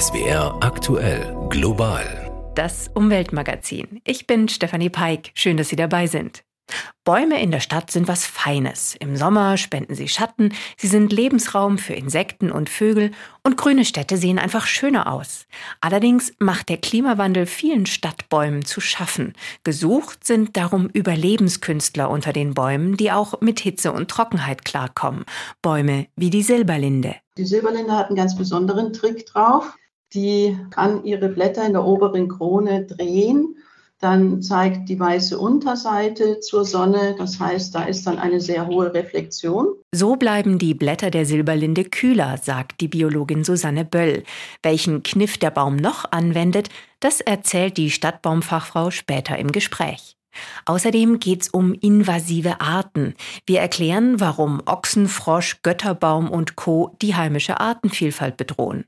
SWR aktuell global. Das Umweltmagazin. Ich bin Stefanie Peik. Schön, dass Sie dabei sind. Bäume in der Stadt sind was Feines. Im Sommer spenden sie Schatten, sie sind Lebensraum für Insekten und Vögel und grüne Städte sehen einfach schöner aus. Allerdings macht der Klimawandel vielen Stadtbäumen zu schaffen. Gesucht sind darum Überlebenskünstler unter den Bäumen, die auch mit Hitze und Trockenheit klarkommen. Bäume wie die Silberlinde. Die Silberlinde hat einen ganz besonderen Trick drauf. Die kann ihre Blätter in der oberen Krone drehen dann zeigt die weiße Unterseite zur Sonne. Das heißt, da ist dann eine sehr hohe Reflexion. So bleiben die Blätter der Silberlinde kühler, sagt die Biologin Susanne Böll. Welchen Kniff der Baum noch anwendet, das erzählt die Stadtbaumfachfrau später im Gespräch. Außerdem geht's um invasive Arten. Wir erklären, warum Ochsen, Frosch, Götterbaum und Co. die heimische Artenvielfalt bedrohen.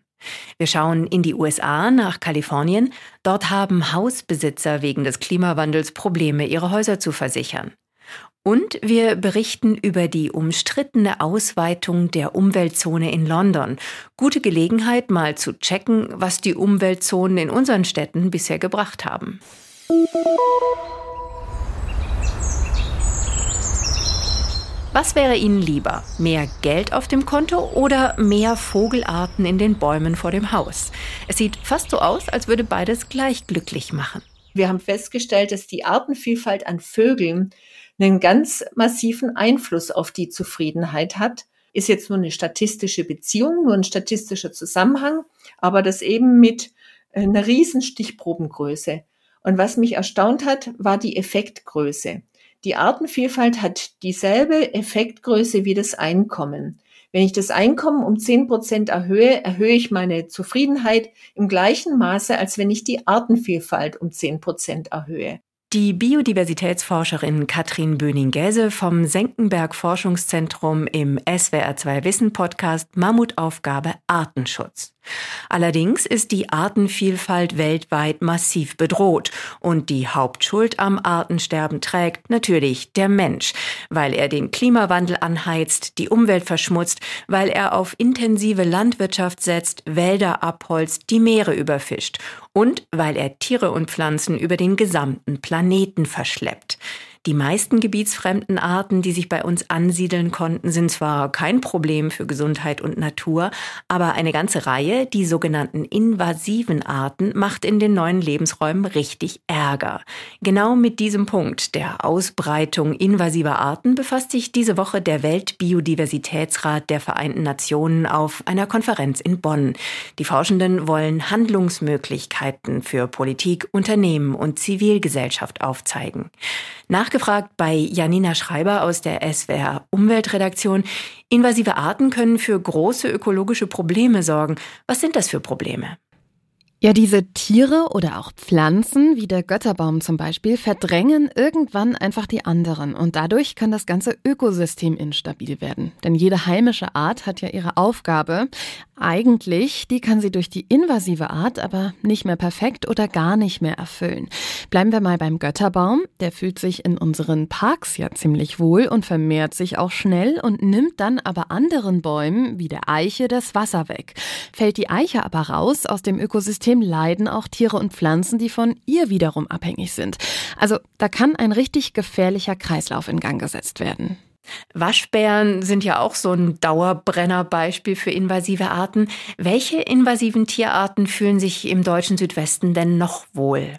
Wir schauen in die USA nach Kalifornien. Dort haben Hausbesitzer wegen des Klimawandels Probleme, ihre Häuser zu versichern. Und wir berichten über die umstrittene Ausweitung der Umweltzone in London. Gute Gelegenheit, mal zu checken, was die Umweltzonen in unseren Städten bisher gebracht haben. Was wäre Ihnen lieber? Mehr Geld auf dem Konto oder mehr Vogelarten in den Bäumen vor dem Haus? Es sieht fast so aus, als würde beides gleich glücklich machen. Wir haben festgestellt, dass die Artenvielfalt an Vögeln einen ganz massiven Einfluss auf die Zufriedenheit hat. Ist jetzt nur eine statistische Beziehung, nur ein statistischer Zusammenhang, aber das eben mit einer riesen Stichprobengröße. Und was mich erstaunt hat, war die Effektgröße. Die Artenvielfalt hat dieselbe Effektgröße wie das Einkommen. Wenn ich das Einkommen um zehn Prozent erhöhe, erhöhe ich meine Zufriedenheit im gleichen Maße, als wenn ich die Artenvielfalt um zehn Prozent erhöhe. Die Biodiversitätsforscherin Katrin Böning-Gäse vom Senckenberg Forschungszentrum im SWR2 Wissen Podcast Mammutaufgabe Artenschutz. Allerdings ist die Artenvielfalt weltweit massiv bedroht und die Hauptschuld am Artensterben trägt natürlich der Mensch, weil er den Klimawandel anheizt, die Umwelt verschmutzt, weil er auf intensive Landwirtschaft setzt, Wälder abholzt, die Meere überfischt und weil er Tiere und Pflanzen über den gesamten Planeten verschleppt. Die meisten gebietsfremden Arten, die sich bei uns ansiedeln konnten, sind zwar kein Problem für Gesundheit und Natur, aber eine ganze Reihe, die sogenannten invasiven Arten, macht in den neuen Lebensräumen richtig Ärger. Genau mit diesem Punkt der Ausbreitung invasiver Arten befasst sich diese Woche der Weltbiodiversitätsrat der Vereinten Nationen auf einer Konferenz in Bonn. Die Forschenden wollen Handlungsmöglichkeiten für Politik, Unternehmen und Zivilgesellschaft aufzeigen. Nach nachgefragt bei Janina Schreiber aus der SWR Umweltredaktion. Invasive Arten können für große ökologische Probleme sorgen. Was sind das für Probleme? Ja, diese Tiere oder auch Pflanzen, wie der Götterbaum zum Beispiel, verdrängen irgendwann einfach die anderen und dadurch kann das ganze Ökosystem instabil werden. Denn jede heimische Art hat ja ihre Aufgabe. Eigentlich, die kann sie durch die invasive Art aber nicht mehr perfekt oder gar nicht mehr erfüllen. Bleiben wir mal beim Götterbaum. Der fühlt sich in unseren Parks ja ziemlich wohl und vermehrt sich auch schnell und nimmt dann aber anderen Bäumen, wie der Eiche, das Wasser weg. Fällt die Eiche aber raus aus dem Ökosystem, leiden auch Tiere und Pflanzen, die von ihr wiederum abhängig sind. Also da kann ein richtig gefährlicher Kreislauf in Gang gesetzt werden. Waschbären sind ja auch so ein Dauerbrennerbeispiel für invasive Arten. Welche invasiven Tierarten fühlen sich im deutschen Südwesten denn noch wohl?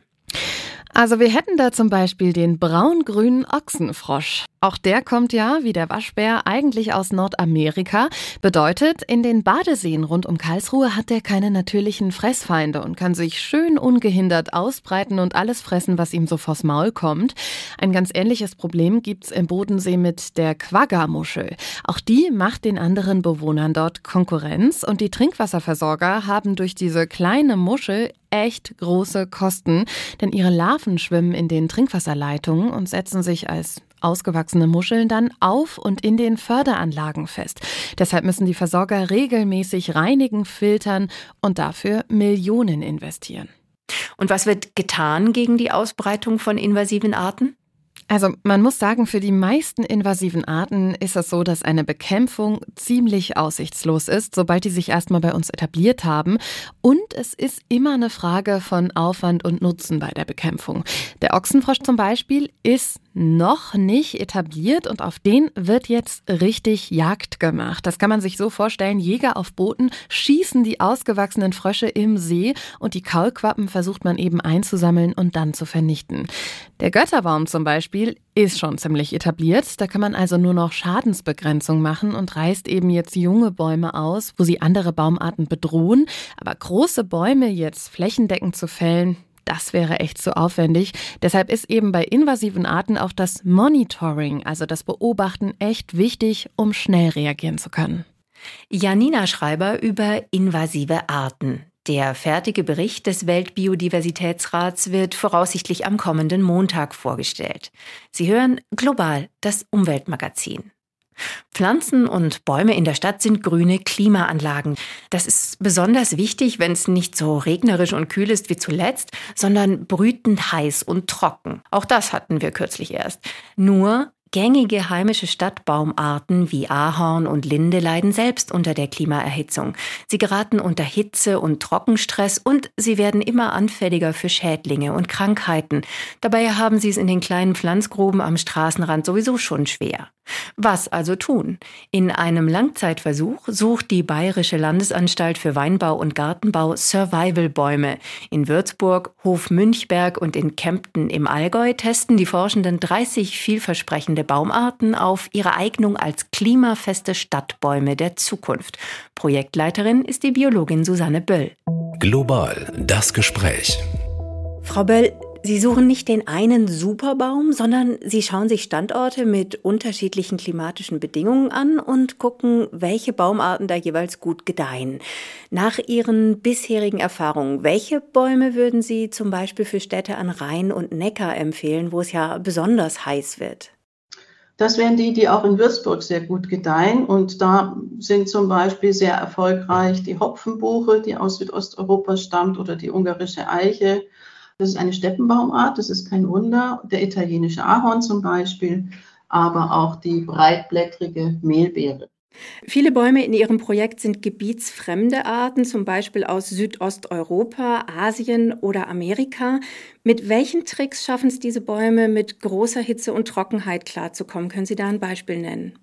Also wir hätten da zum Beispiel den braun-grünen Ochsenfrosch. Auch der kommt ja, wie der Waschbär, eigentlich aus Nordamerika. Bedeutet, in den Badeseen rund um Karlsruhe hat er keine natürlichen Fressfeinde und kann sich schön ungehindert ausbreiten und alles fressen, was ihm so vors Maul kommt. Ein ganz ähnliches Problem gibt's im Bodensee mit der Quagga-Muschel. Auch die macht den anderen Bewohnern dort Konkurrenz und die Trinkwasserversorger haben durch diese kleine Muschel echt große Kosten, denn ihre Larven schwimmen in den Trinkwasserleitungen und setzen sich als ausgewachsene Muscheln dann auf und in den Förderanlagen fest. Deshalb müssen die Versorger regelmäßig reinigen, filtern und dafür Millionen investieren. Und was wird getan gegen die Ausbreitung von invasiven Arten? Also man muss sagen, für die meisten invasiven Arten ist es so, dass eine Bekämpfung ziemlich aussichtslos ist, sobald die sich erstmal bei uns etabliert haben. Und es ist immer eine Frage von Aufwand und Nutzen bei der Bekämpfung. Der Ochsenfrosch zum Beispiel ist noch nicht etabliert und auf den wird jetzt richtig Jagd gemacht. Das kann man sich so vorstellen. Jäger auf Booten schießen die ausgewachsenen Frösche im See und die Kaulquappen versucht man eben einzusammeln und dann zu vernichten. Der Götterbaum zum Beispiel ist schon ziemlich etabliert. Da kann man also nur noch Schadensbegrenzung machen und reißt eben jetzt junge Bäume aus, wo sie andere Baumarten bedrohen. Aber große Bäume jetzt flächendeckend zu fällen, das wäre echt zu aufwendig. Deshalb ist eben bei invasiven Arten auch das Monitoring, also das Beobachten, echt wichtig, um schnell reagieren zu können. Janina Schreiber über invasive Arten. Der fertige Bericht des Weltbiodiversitätsrats wird voraussichtlich am kommenden Montag vorgestellt. Sie hören Global, das Umweltmagazin. Pflanzen und Bäume in der Stadt sind grüne Klimaanlagen. Das ist besonders wichtig, wenn es nicht so regnerisch und kühl ist wie zuletzt, sondern brütend heiß und trocken. Auch das hatten wir kürzlich erst. Nur Gängige heimische Stadtbaumarten wie Ahorn und Linde leiden selbst unter der Klimaerhitzung. Sie geraten unter Hitze und Trockenstress und sie werden immer anfälliger für Schädlinge und Krankheiten. Dabei haben sie es in den kleinen Pflanzgruben am Straßenrand sowieso schon schwer. Was also tun? In einem Langzeitversuch sucht die Bayerische Landesanstalt für Weinbau und Gartenbau Survival-Bäume. In Würzburg, Hof Münchberg und in Kempten im Allgäu testen die Forschenden 30 vielversprechende Baumarten auf ihre Eignung als klimafeste Stadtbäume der Zukunft. Projektleiterin ist die Biologin Susanne Böll. Global das Gespräch. Frau Böll, Sie suchen nicht den einen Superbaum, sondern Sie schauen sich Standorte mit unterschiedlichen klimatischen Bedingungen an und gucken, welche Baumarten da jeweils gut gedeihen. Nach Ihren bisherigen Erfahrungen, welche Bäume würden Sie zum Beispiel für Städte an Rhein und Neckar empfehlen, wo es ja besonders heiß wird? Das wären die, die auch in Würzburg sehr gut gedeihen. Und da sind zum Beispiel sehr erfolgreich die Hopfenbuche, die aus Südosteuropa stammt, oder die ungarische Eiche das ist eine Steppenbaumart, das ist kein Wunder. Der italienische Ahorn zum Beispiel, aber auch die breitblättrige Mehlbeere. Viele Bäume in Ihrem Projekt sind gebietsfremde Arten, zum Beispiel aus Südosteuropa, Asien oder Amerika. Mit welchen Tricks schaffen es diese Bäume, mit großer Hitze und Trockenheit klarzukommen? Können Sie da ein Beispiel nennen?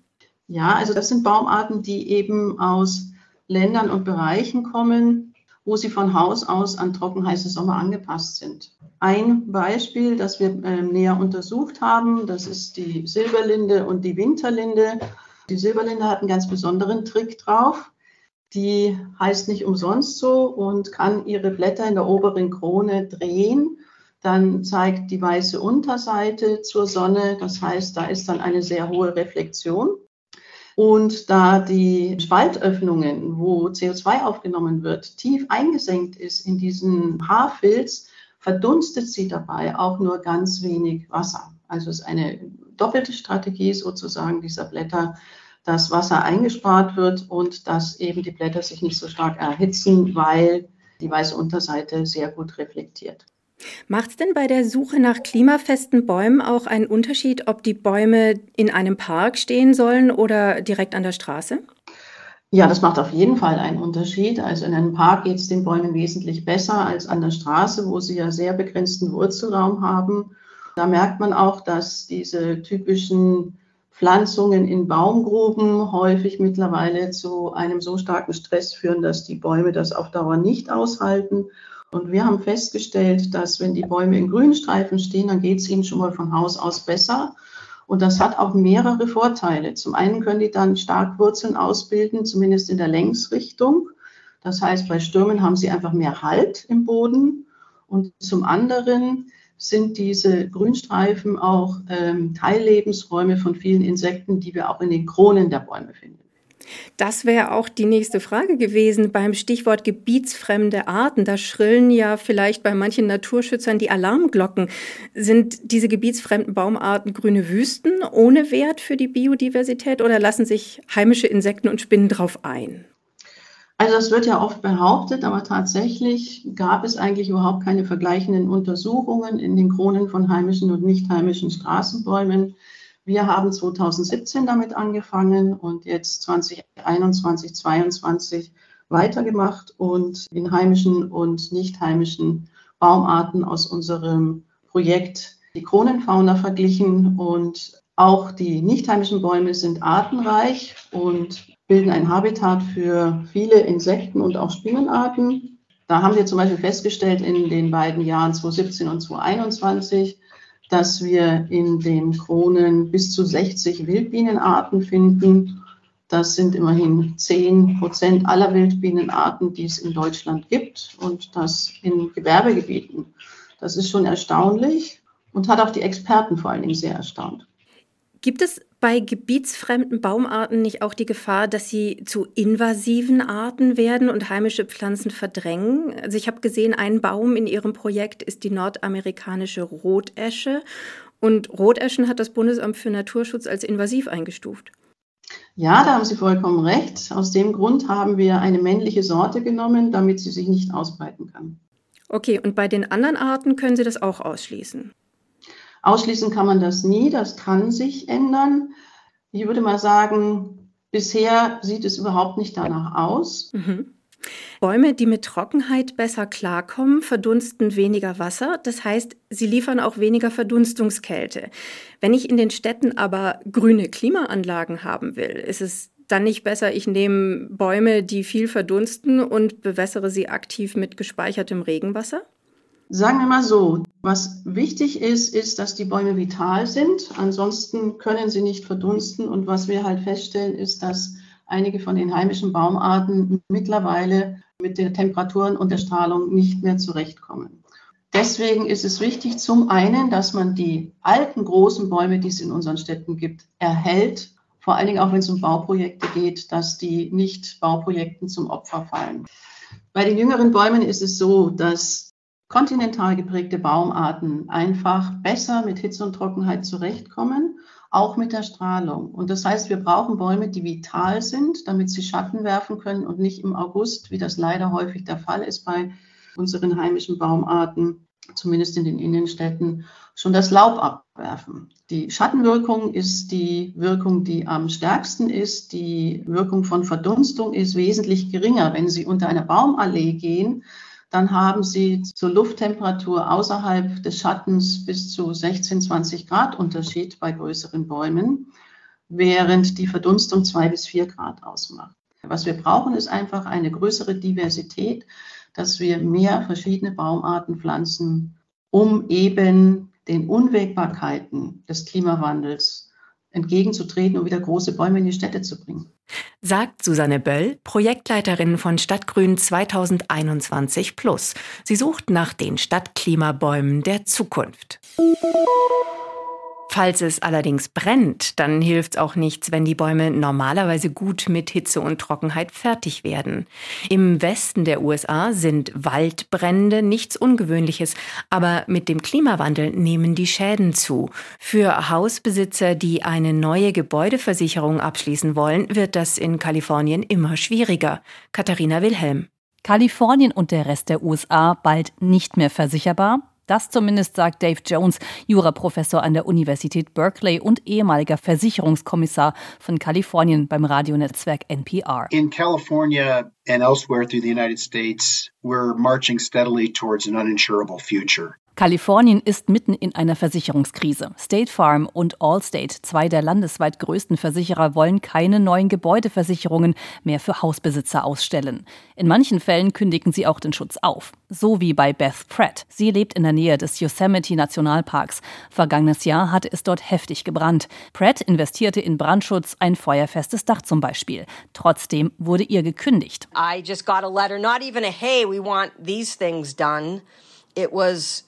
Ja, also das sind Baumarten, die eben aus Ländern und Bereichen kommen, wo sie von Haus aus an trockenheiße Sommer angepasst sind. Ein Beispiel, das wir äh, näher untersucht haben, das ist die Silberlinde und die Winterlinde. Die Silberlinde hat einen ganz besonderen Trick drauf. Die heißt nicht umsonst so und kann ihre Blätter in der oberen Krone drehen. Dann zeigt die weiße Unterseite zur Sonne. Das heißt, da ist dann eine sehr hohe Reflexion. Und da die Spaltöffnungen, wo CO2 aufgenommen wird, tief eingesenkt ist in diesen Haarfilz, verdunstet sie dabei auch nur ganz wenig Wasser. Also ist eine doppelte Strategie sozusagen dieser Blätter, dass Wasser eingespart wird und dass eben die Blätter sich nicht so stark erhitzen, weil die weiße Unterseite sehr gut reflektiert. Macht es denn bei der Suche nach klimafesten Bäumen auch einen Unterschied, ob die Bäume in einem Park stehen sollen oder direkt an der Straße? Ja, das macht auf jeden Fall einen Unterschied. Also in einem Park geht es den Bäumen wesentlich besser als an der Straße, wo sie ja sehr begrenzten Wurzelraum haben. Da merkt man auch, dass diese typischen Pflanzungen in Baumgruben häufig mittlerweile zu einem so starken Stress führen, dass die Bäume das auf Dauer nicht aushalten. Und wir haben festgestellt, dass wenn die Bäume in Grünstreifen stehen, dann geht es ihnen schon mal von Haus aus besser. Und das hat auch mehrere Vorteile. Zum einen können die dann stark Wurzeln ausbilden, zumindest in der Längsrichtung. Das heißt, bei Stürmen haben sie einfach mehr Halt im Boden. Und zum anderen sind diese Grünstreifen auch ähm, Teillebensräume von vielen Insekten, die wir auch in den Kronen der Bäume finden. Das wäre auch die nächste Frage gewesen beim Stichwort gebietsfremde Arten. Da schrillen ja vielleicht bei manchen Naturschützern die Alarmglocken. Sind diese gebietsfremden Baumarten grüne Wüsten ohne Wert für die Biodiversität oder lassen sich heimische Insekten und Spinnen drauf ein? Also das wird ja oft behauptet, aber tatsächlich gab es eigentlich überhaupt keine vergleichenden Untersuchungen in den Kronen von heimischen und nicht heimischen Straßenbäumen. Wir haben 2017 damit angefangen und jetzt 2021, 2022 weitergemacht und in heimischen und nicht heimischen Baumarten aus unserem Projekt die Kronenfauna verglichen und auch die nicht heimischen Bäume sind artenreich und bilden ein Habitat für viele Insekten und auch Spinnenarten. Da haben wir zum Beispiel festgestellt in den beiden Jahren 2017 und 2021, dass wir in den Kronen bis zu 60 Wildbienenarten finden. Das sind immerhin 10 Prozent aller Wildbienenarten, die es in Deutschland gibt und das in Gewerbegebieten. Das ist schon erstaunlich und hat auch die Experten vor allen Dingen sehr erstaunt. Gibt es bei gebietsfremden Baumarten nicht auch die Gefahr, dass sie zu invasiven Arten werden und heimische Pflanzen verdrängen? Also ich habe gesehen, ein Baum in Ihrem Projekt ist die nordamerikanische Rotesche und Roteschen hat das Bundesamt für Naturschutz als invasiv eingestuft. Ja, da haben Sie vollkommen recht. Aus dem Grund haben wir eine männliche Sorte genommen, damit sie sich nicht ausbreiten kann. Okay, und bei den anderen Arten können Sie das auch ausschließen? Ausschließen kann man das nie, das kann sich ändern. Ich würde mal sagen, bisher sieht es überhaupt nicht danach aus. Mhm. Bäume, die mit Trockenheit besser klarkommen, verdunsten weniger Wasser. Das heißt, sie liefern auch weniger Verdunstungskälte. Wenn ich in den Städten aber grüne Klimaanlagen haben will, ist es dann nicht besser, ich nehme Bäume, die viel verdunsten und bewässere sie aktiv mit gespeichertem Regenwasser? Sagen wir mal so, was wichtig ist, ist, dass die Bäume vital sind. Ansonsten können sie nicht verdunsten. Und was wir halt feststellen, ist, dass einige von den heimischen Baumarten mittlerweile mit den Temperaturen und der Strahlung nicht mehr zurechtkommen. Deswegen ist es wichtig, zum einen, dass man die alten großen Bäume, die es in unseren Städten gibt, erhält. Vor allen Dingen auch, wenn es um Bauprojekte geht, dass die nicht Bauprojekten zum Opfer fallen. Bei den jüngeren Bäumen ist es so, dass kontinental geprägte Baumarten einfach besser mit Hitze und Trockenheit zurechtkommen, auch mit der Strahlung. Und das heißt, wir brauchen Bäume, die vital sind, damit sie Schatten werfen können und nicht im August, wie das leider häufig der Fall ist bei unseren heimischen Baumarten, zumindest in den Innenstädten, schon das Laub abwerfen. Die Schattenwirkung ist die Wirkung, die am stärksten ist. Die Wirkung von Verdunstung ist wesentlich geringer. Wenn Sie unter einer Baumallee gehen, dann haben Sie zur Lufttemperatur außerhalb des Schattens bis zu 16, 20 Grad Unterschied bei größeren Bäumen, während die Verdunstung zwei bis vier Grad ausmacht. Was wir brauchen, ist einfach eine größere Diversität, dass wir mehr verschiedene Baumarten pflanzen, um eben den Unwägbarkeiten des Klimawandels entgegenzutreten und wieder große Bäume in die Städte zu bringen. Sagt Susanne Böll, Projektleiterin von Stadtgrün 2021 Plus. Sie sucht nach den Stadtklimabäumen der Zukunft. Falls es allerdings brennt, dann hilft es auch nichts, wenn die Bäume normalerweise gut mit Hitze und Trockenheit fertig werden. Im Westen der USA sind Waldbrände nichts Ungewöhnliches, aber mit dem Klimawandel nehmen die Schäden zu. Für Hausbesitzer, die eine neue Gebäudeversicherung abschließen wollen, wird das in Kalifornien immer schwieriger. Katharina Wilhelm. Kalifornien und der Rest der USA bald nicht mehr versicherbar? Das zumindest sagt Dave Jones, Juraprofessor an der Universität Berkeley und ehemaliger Versicherungskommissar von Kalifornien beim Radionetzwerk NPR. In California and elsewhere through the United States, we're marching steadily towards an uninsurable future. Kalifornien ist mitten in einer Versicherungskrise. State Farm und Allstate, zwei der landesweit größten Versicherer, wollen keine neuen Gebäudeversicherungen mehr für Hausbesitzer ausstellen. In manchen Fällen kündigen sie auch den Schutz auf. So wie bei Beth Pratt. Sie lebt in der Nähe des Yosemite Nationalparks. Vergangenes Jahr hatte es dort heftig gebrannt. Pratt investierte in Brandschutz, ein feuerfestes Dach zum Beispiel. Trotzdem wurde ihr gekündigt. I just got a letter, not even a hey, we want these things done. Was,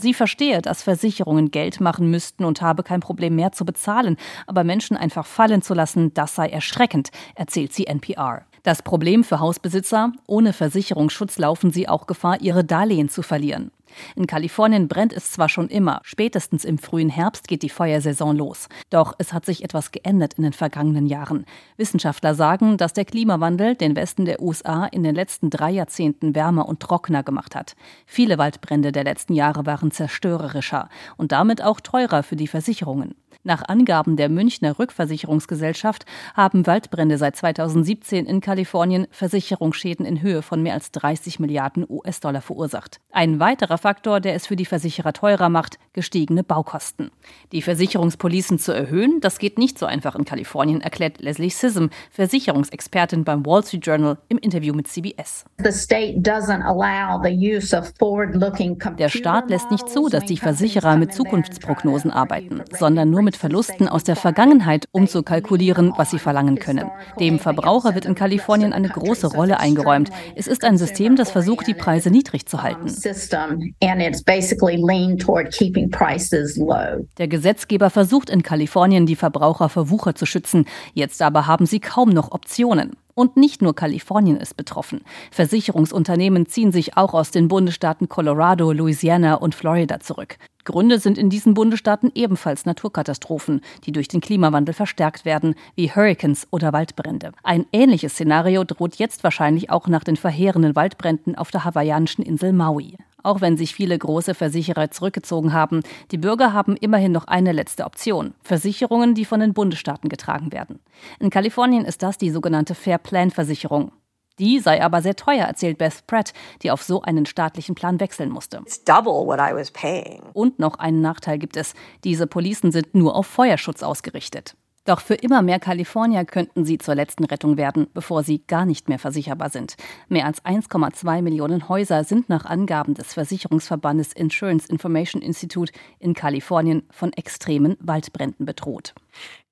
Sie verstehe, dass Versicherungen Geld machen müssten und habe kein Problem mehr zu bezahlen, aber Menschen einfach fallen zu lassen, das sei erschreckend, erzählt sie NPR. Das Problem für Hausbesitzer, ohne Versicherungsschutz laufen sie auch Gefahr, ihre Darlehen zu verlieren. In Kalifornien brennt es zwar schon immer, spätestens im frühen Herbst geht die Feuersaison los. Doch es hat sich etwas geändert in den vergangenen Jahren. Wissenschaftler sagen, dass der Klimawandel den Westen der USA in den letzten drei Jahrzehnten wärmer und trockener gemacht hat. Viele Waldbrände der letzten Jahre waren zerstörerischer und damit auch teurer für die Versicherungen. Nach Angaben der Münchner Rückversicherungsgesellschaft haben Waldbrände seit 2017 in Kalifornien Versicherungsschäden in Höhe von mehr als 30 Milliarden US-Dollar verursacht. Ein weiterer Faktor, der es für die Versicherer teurer macht, gestiegene Baukosten. Die Versicherungspolicen zu erhöhen, das geht nicht so einfach in Kalifornien, erklärt Leslie Sissom, Versicherungsexpertin beim Wall Street Journal im Interview mit CBS. Der Staat lässt nicht zu, dass die Versicherer mit Zukunftsprognosen arbeiten, sondern nur mit mit Verlusten aus der Vergangenheit umzukalkulieren, was sie verlangen können. Dem Verbraucher wird in Kalifornien eine große Rolle eingeräumt. Es ist ein System, das versucht, die Preise niedrig zu halten. Der Gesetzgeber versucht in Kalifornien, die Verbraucher vor Wucher zu schützen. Jetzt aber haben sie kaum noch Optionen. Und nicht nur Kalifornien ist betroffen. Versicherungsunternehmen ziehen sich auch aus den Bundesstaaten Colorado, Louisiana und Florida zurück. Gründe sind in diesen Bundesstaaten ebenfalls Naturkatastrophen, die durch den Klimawandel verstärkt werden, wie Hurricanes oder Waldbrände. Ein ähnliches Szenario droht jetzt wahrscheinlich auch nach den verheerenden Waldbränden auf der hawaiianischen Insel Maui. Auch wenn sich viele große Versicherer zurückgezogen haben, die Bürger haben immerhin noch eine letzte Option. Versicherungen, die von den Bundesstaaten getragen werden. In Kalifornien ist das die sogenannte Fair Plan Versicherung. Die sei aber sehr teuer, erzählt Beth Pratt, die auf so einen staatlichen Plan wechseln musste. Und noch einen Nachteil gibt es. Diese Policen sind nur auf Feuerschutz ausgerichtet. Doch für immer mehr Kalifornier könnten sie zur letzten Rettung werden, bevor sie gar nicht mehr versicherbar sind. Mehr als 1,2 Millionen Häuser sind nach Angaben des Versicherungsverbandes Insurance Information Institute in Kalifornien von extremen Waldbränden bedroht.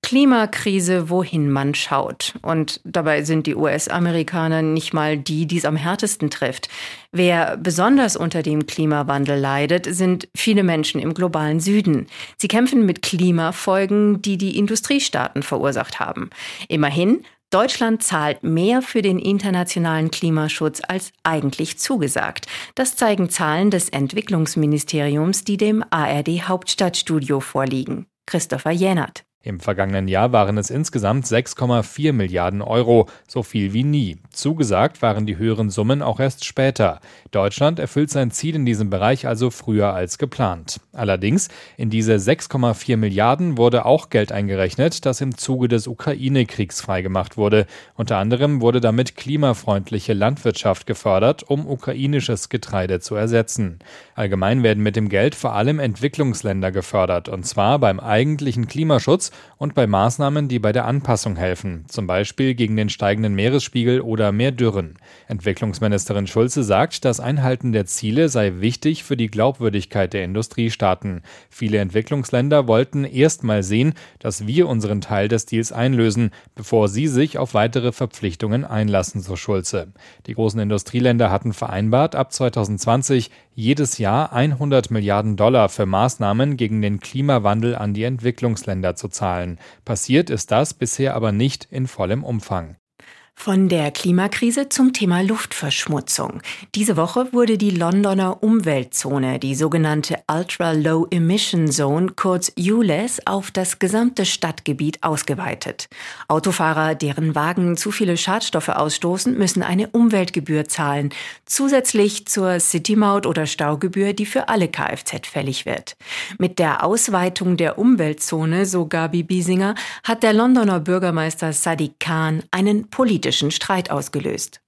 Klimakrise, wohin man schaut. Und dabei sind die US-Amerikaner nicht mal die, die es am härtesten trifft. Wer besonders unter dem Klimawandel leidet, sind viele Menschen im globalen Süden. Sie kämpfen mit Klimafolgen, die die Industriestaaten verursacht haben. Immerhin, Deutschland zahlt mehr für den internationalen Klimaschutz als eigentlich zugesagt. Das zeigen Zahlen des Entwicklungsministeriums, die dem ARD Hauptstadtstudio vorliegen. Christopher Jänert. Im vergangenen Jahr waren es insgesamt 6,4 Milliarden Euro, so viel wie nie. Zugesagt waren die höheren Summen auch erst später. Deutschland erfüllt sein Ziel in diesem Bereich also früher als geplant. Allerdings, in diese 6,4 Milliarden wurde auch Geld eingerechnet, das im Zuge des Ukraine-Kriegs freigemacht wurde. Unter anderem wurde damit klimafreundliche Landwirtschaft gefördert, um ukrainisches Getreide zu ersetzen. Allgemein werden mit dem Geld vor allem Entwicklungsländer gefördert, und zwar beim eigentlichen Klimaschutz und bei Maßnahmen, die bei der Anpassung helfen, zum Beispiel gegen den steigenden Meeresspiegel oder mehr Dürren. Entwicklungsministerin Schulze sagt, das Einhalten der Ziele sei wichtig für die Glaubwürdigkeit der Industriestaaten. Viele Entwicklungsländer wollten erst mal sehen, dass wir unseren Teil des Deals einlösen, bevor sie sich auf weitere Verpflichtungen einlassen, so Schulze. Die großen Industrieländer hatten vereinbart, ab 2020 jedes Jahr 100 Milliarden Dollar für Maßnahmen gegen den Klimawandel an die Entwicklungsländer zu zahlen. Passiert ist das bisher aber nicht in vollem Umfang. Von der Klimakrise zum Thema Luftverschmutzung. Diese Woche wurde die Londoner Umweltzone, die sogenannte Ultra Low Emission Zone, kurz ULEZ, auf das gesamte Stadtgebiet ausgeweitet. Autofahrer, deren Wagen zu viele Schadstoffe ausstoßen, müssen eine Umweltgebühr zahlen, zusätzlich zur Citymaut oder Staugebühr, die für alle Kfz fällig wird. Mit der Ausweitung der Umweltzone, so Gabi Biesinger, hat der Londoner Bürgermeister Sadiq Khan einen politischen politischen Streit ausgelöst.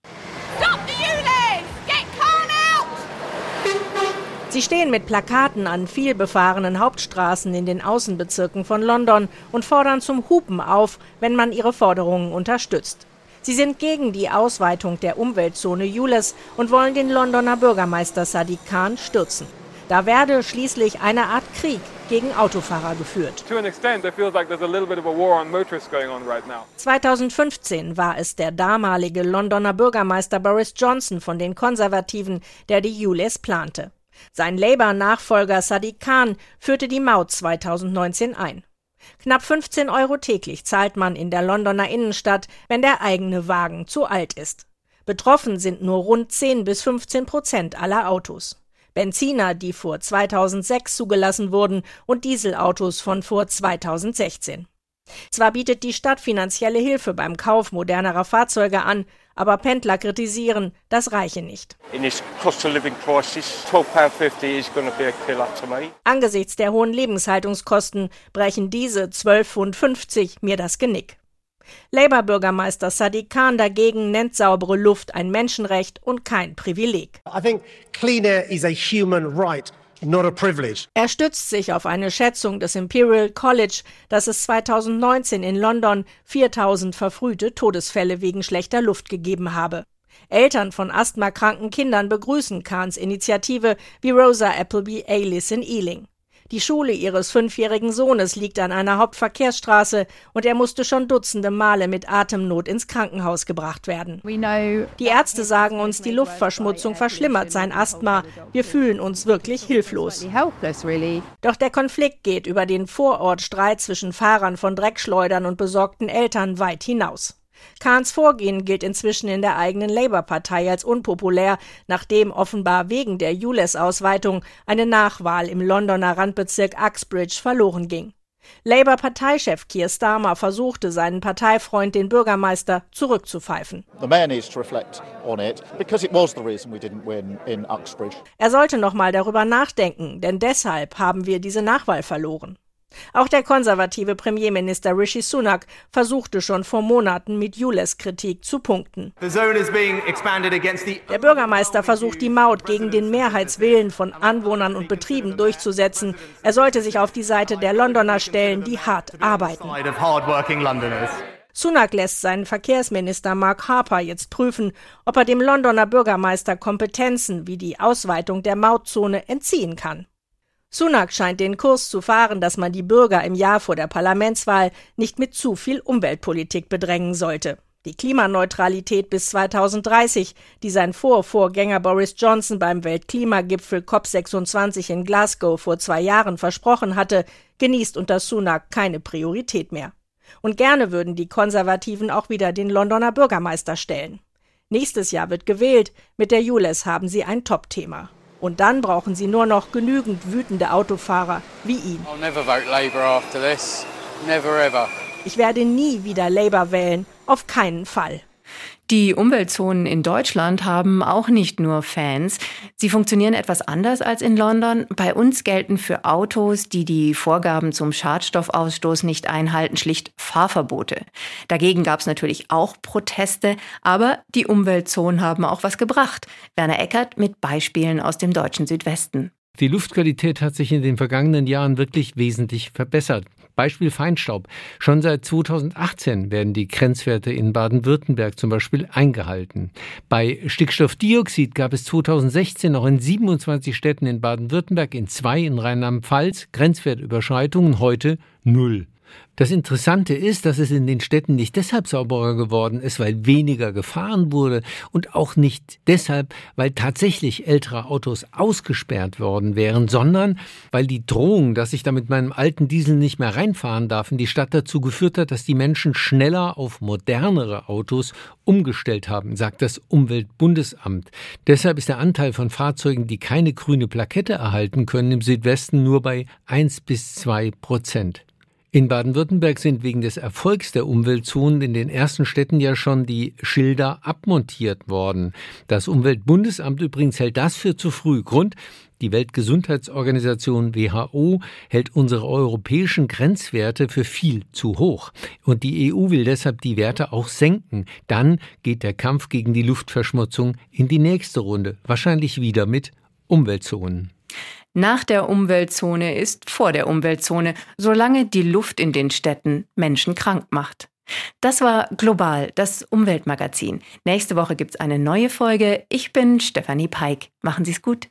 Sie stehen mit Plakaten an vielbefahrenen Hauptstraßen in den Außenbezirken von London und fordern zum Hupen auf, wenn man ihre Forderungen unterstützt. Sie sind gegen die Ausweitung der Umweltzone Jules und wollen den Londoner Bürgermeister Sadiq Khan stürzen. Da werde schließlich eine Art Krieg gegen Autofahrer geführt. 2015 war es der damalige Londoner Bürgermeister Boris Johnson von den Konservativen, der die ULEZ plante. Sein Labour-Nachfolger Sadiq Khan führte die Maut 2019 ein. Knapp 15 Euro täglich zahlt man in der Londoner Innenstadt, wenn der eigene Wagen zu alt ist. Betroffen sind nur rund 10 bis 15 Prozent aller Autos. Benziner, die vor 2006 zugelassen wurden, und Dieselautos von vor 2016. Zwar bietet die Stadt finanzielle Hilfe beim Kauf modernerer Fahrzeuge an, aber Pendler kritisieren, das reiche nicht. Angesichts der hohen Lebenshaltungskosten brechen diese 12,50 Pfund mir das Genick. Labour-Bürgermeister Sadiq Khan dagegen nennt saubere Luft ein Menschenrecht und kein Privileg. I think clean air is a human right. Er stützt sich auf eine Schätzung des Imperial College, dass es 2019 in London 4000 verfrühte Todesfälle wegen schlechter Luft gegeben habe. Eltern von asthmakranken Kindern begrüßen Kahns Initiative wie Rosa Appleby Alis in Ealing. Die Schule ihres fünfjährigen Sohnes liegt an einer Hauptverkehrsstraße und er musste schon dutzende Male mit Atemnot ins Krankenhaus gebracht werden. Die Ärzte sagen uns, die Luftverschmutzung verschlimmert sein Asthma. Wir fühlen uns wirklich hilflos. Doch der Konflikt geht über den Vorortstreit zwischen Fahrern von Dreckschleudern und besorgten Eltern weit hinaus. Kahns Vorgehen gilt inzwischen in der eigenen Labour-Partei als unpopulär, nachdem offenbar wegen der ULES-Ausweitung eine Nachwahl im Londoner Randbezirk Uxbridge verloren ging. Labour-Parteichef Keir Starmer versuchte, seinen Parteifreund, den Bürgermeister, zurückzupfeifen. Er sollte noch mal darüber nachdenken, denn deshalb haben wir diese Nachwahl verloren. Auch der konservative Premierminister Rishi Sunak versuchte schon vor Monaten mit Jules Kritik zu punkten. Der Bürgermeister versucht die Maut gegen den Mehrheitswillen von Anwohnern und Betrieben durchzusetzen. Er sollte sich auf die Seite der Londoner stellen, die hart arbeiten. Sunak lässt seinen Verkehrsminister Mark Harper jetzt prüfen, ob er dem Londoner Bürgermeister Kompetenzen wie die Ausweitung der Mautzone entziehen kann. Sunak scheint den Kurs zu fahren, dass man die Bürger im Jahr vor der Parlamentswahl nicht mit zu viel Umweltpolitik bedrängen sollte. Die Klimaneutralität bis 2030, die sein Vorvorgänger Boris Johnson beim Weltklimagipfel COP26 in Glasgow vor zwei Jahren versprochen hatte, genießt unter Sunak keine Priorität mehr. Und gerne würden die Konservativen auch wieder den Londoner Bürgermeister stellen. Nächstes Jahr wird gewählt, mit der Jules haben sie ein Top-Thema. Und dann brauchen sie nur noch genügend wütende Autofahrer wie ihn. Ich werde nie wieder Labour wählen, auf keinen Fall. Die Umweltzonen in Deutschland haben auch nicht nur Fans. Sie funktionieren etwas anders als in London. Bei uns gelten für Autos, die die Vorgaben zum Schadstoffausstoß nicht einhalten, schlicht Fahrverbote. Dagegen gab es natürlich auch Proteste, aber die Umweltzonen haben auch was gebracht. Werner Eckert mit Beispielen aus dem deutschen Südwesten. Die Luftqualität hat sich in den vergangenen Jahren wirklich wesentlich verbessert. Beispiel Feinstaub. Schon seit 2018 werden die Grenzwerte in Baden-Württemberg zum Beispiel eingehalten. Bei Stickstoffdioxid gab es 2016 noch in 27 Städten in Baden-Württemberg, in zwei in Rheinland-Pfalz Grenzwertüberschreitungen, heute null. Das Interessante ist, dass es in den Städten nicht deshalb sauberer geworden ist, weil weniger gefahren wurde und auch nicht deshalb, weil tatsächlich ältere Autos ausgesperrt worden wären, sondern weil die Drohung, dass ich da mit meinem alten Diesel nicht mehr reinfahren darf, in die Stadt dazu geführt hat, dass die Menschen schneller auf modernere Autos umgestellt haben, sagt das Umweltbundesamt. Deshalb ist der Anteil von Fahrzeugen, die keine grüne Plakette erhalten können, im Südwesten nur bei 1 bis 2 Prozent. In Baden-Württemberg sind wegen des Erfolgs der Umweltzonen in den ersten Städten ja schon die Schilder abmontiert worden. Das Umweltbundesamt übrigens hält das für zu früh. Grund, die Weltgesundheitsorganisation WHO hält unsere europäischen Grenzwerte für viel zu hoch. Und die EU will deshalb die Werte auch senken. Dann geht der Kampf gegen die Luftverschmutzung in die nächste Runde, wahrscheinlich wieder mit Umweltzonen. Nach der Umweltzone ist vor der Umweltzone, solange die Luft in den Städten Menschen krank macht. Das war Global, das Umweltmagazin. Nächste Woche gibt's eine neue Folge. Ich bin Stefanie Peik. Machen Sie's gut.